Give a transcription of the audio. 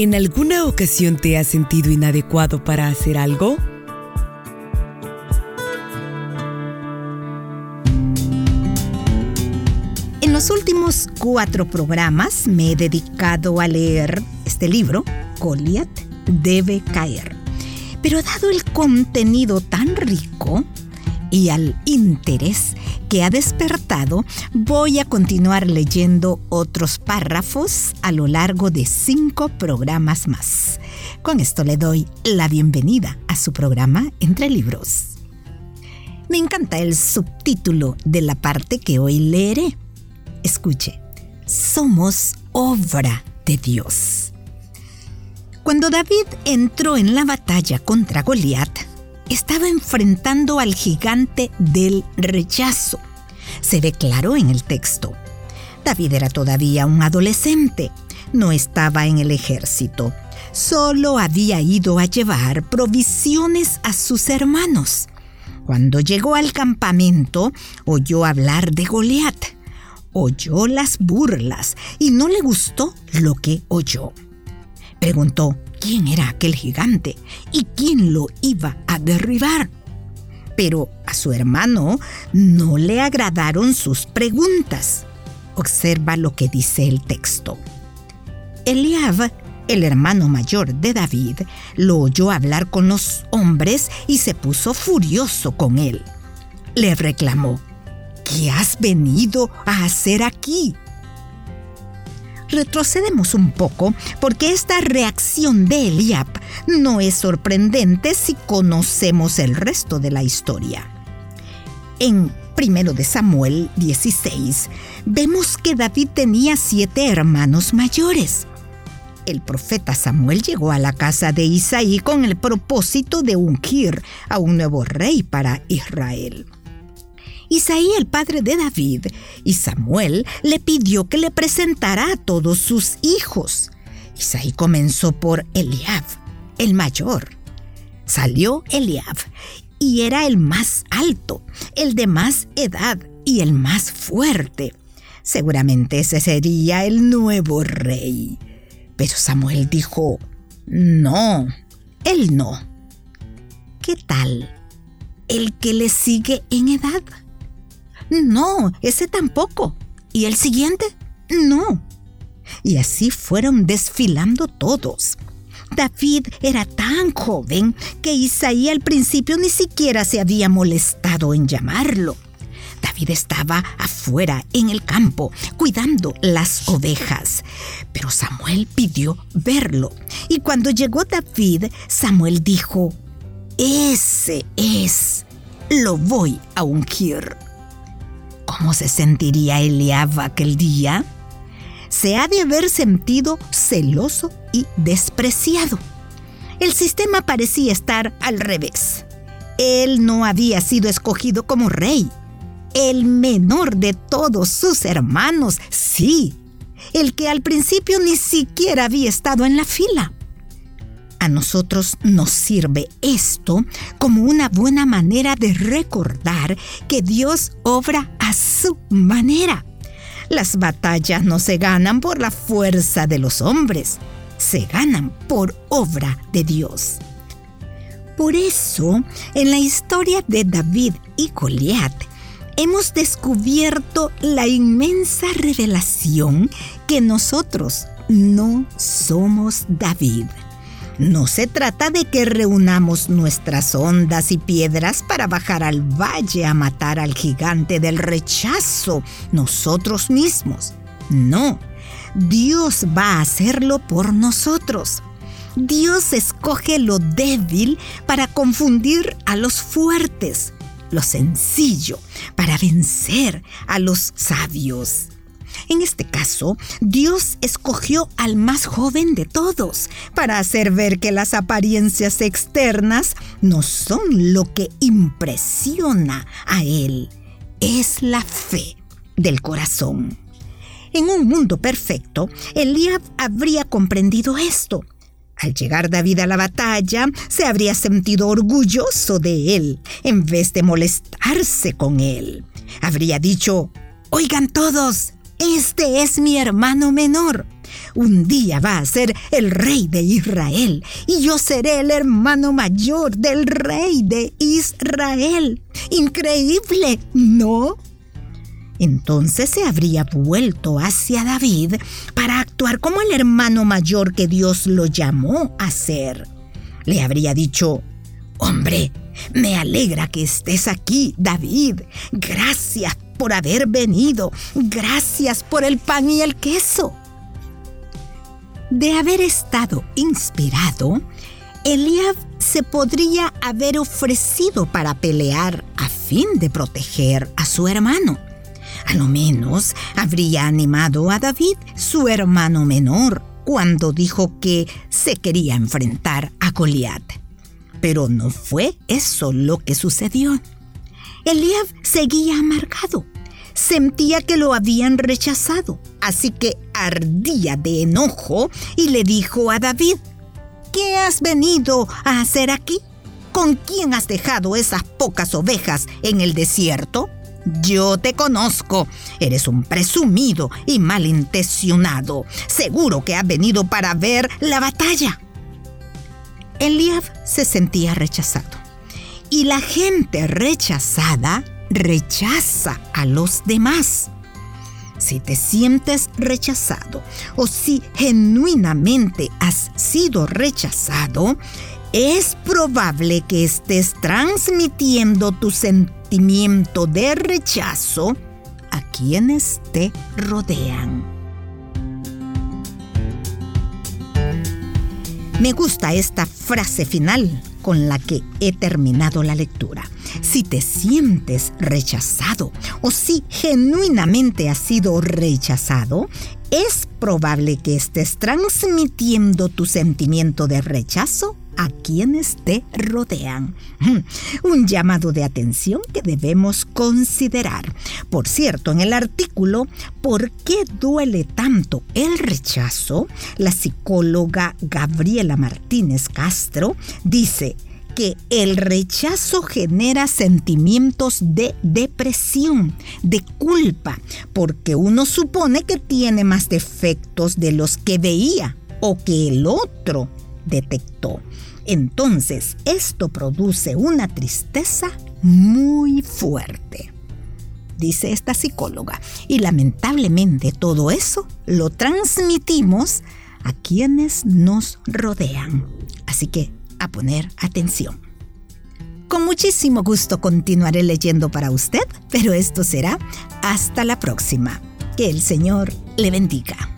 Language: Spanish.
¿En alguna ocasión te has sentido inadecuado para hacer algo? En los últimos cuatro programas me he dedicado a leer este libro, Goliath debe caer. Pero dado el contenido tan rico y al interés que ha despertado, voy a continuar leyendo otros párrafos a lo largo de cinco programas más. Con esto le doy la bienvenida a su programa Entre Libros. Me encanta el subtítulo de la parte que hoy leeré. Escuche, somos obra de Dios. Cuando David entró en la batalla contra Goliat, estaba enfrentando al gigante del rechazo. Se ve claro en el texto. David era todavía un adolescente, no estaba en el ejército, solo había ido a llevar provisiones a sus hermanos. Cuando llegó al campamento, oyó hablar de Goliat, oyó las burlas y no le gustó lo que oyó. Preguntó quién era aquel gigante y quién lo iba a derribar. Pero a su hermano no le agradaron sus preguntas. Observa lo que dice el texto. Eliab, el hermano mayor de David, lo oyó hablar con los hombres y se puso furioso con él. Le reclamó, ¿qué has venido a hacer aquí? Retrocedemos un poco porque esta reacción de Eliab no es sorprendente si conocemos el resto de la historia. En 1 de Samuel 16 vemos que David tenía siete hermanos mayores. El profeta Samuel llegó a la casa de Isaí con el propósito de ungir a un nuevo rey para Israel. Isaí, el padre de David, y Samuel le pidió que le presentara a todos sus hijos. Isaí comenzó por Eliab, el mayor. Salió Eliab y era el más alto, el de más edad y el más fuerte. Seguramente ese sería el nuevo rey. Pero Samuel dijo, no, él no. ¿Qué tal el que le sigue en edad? No, ese tampoco. ¿Y el siguiente? No. Y así fueron desfilando todos. David era tan joven que Isaí al principio ni siquiera se había molestado en llamarlo. David estaba afuera en el campo cuidando las ovejas, pero Samuel pidió verlo. Y cuando llegó David, Samuel dijo, ese es, lo voy a ungir. ¿Cómo se sentiría Eliab aquel día? Se ha de haber sentido celoso y despreciado. El sistema parecía estar al revés. Él no había sido escogido como rey. El menor de todos sus hermanos, sí. El que al principio ni siquiera había estado en la fila. A nosotros nos sirve esto como una buena manera de recordar que Dios obra a su manera. Las batallas no se ganan por la fuerza de los hombres, se ganan por obra de Dios. Por eso, en la historia de David y Goliat, hemos descubierto la inmensa revelación que nosotros no somos David. No se trata de que reunamos nuestras ondas y piedras para bajar al valle a matar al gigante del rechazo nosotros mismos. No, Dios va a hacerlo por nosotros. Dios escoge lo débil para confundir a los fuertes, lo sencillo para vencer a los sabios. En este caso, Dios escogió al más joven de todos para hacer ver que las apariencias externas no son lo que impresiona a Él, es la fe del corazón. En un mundo perfecto, Eliab habría comprendido esto. Al llegar David a la batalla, se habría sentido orgulloso de él, en vez de molestarse con él. Habría dicho, oigan todos, este es mi hermano menor. Un día va a ser el rey de Israel y yo seré el hermano mayor del rey de Israel. Increíble, ¿no? Entonces se habría vuelto hacia David para actuar como el hermano mayor que Dios lo llamó a ser. Le habría dicho, hombre, me alegra que estés aquí, David. Gracias por haber venido. Gracias por el pan y el queso. De haber estado inspirado, Eliab se podría haber ofrecido para pelear a fin de proteger a su hermano. A lo menos habría animado a David, su hermano menor, cuando dijo que se quería enfrentar a Goliat. Pero no fue eso lo que sucedió. Eliab seguía amargado. Sentía que lo habían rechazado, así que ardía de enojo y le dijo a David, ¿qué has venido a hacer aquí? ¿Con quién has dejado esas pocas ovejas en el desierto? Yo te conozco. Eres un presumido y malintencionado. Seguro que has venido para ver la batalla. Eliab se sentía rechazado. Y la gente rechazada rechaza a los demás. Si te sientes rechazado o si genuinamente has sido rechazado, es probable que estés transmitiendo tu sentimiento de rechazo a quienes te rodean. Me gusta esta frase final con la que he terminado la lectura. Si te sientes rechazado o si genuinamente has sido rechazado, es probable que estés transmitiendo tu sentimiento de rechazo a quienes te rodean. Un llamado de atención que debemos considerar. Por cierto, en el artículo ¿Por qué duele tanto el rechazo? La psicóloga Gabriela Martínez Castro dice, que el rechazo genera sentimientos de depresión, de culpa, porque uno supone que tiene más defectos de los que veía o que el otro detectó. Entonces, esto produce una tristeza muy fuerte, dice esta psicóloga. Y lamentablemente todo eso lo transmitimos a quienes nos rodean. Así que a poner atención. Con muchísimo gusto continuaré leyendo para usted, pero esto será hasta la próxima. Que el Señor le bendiga.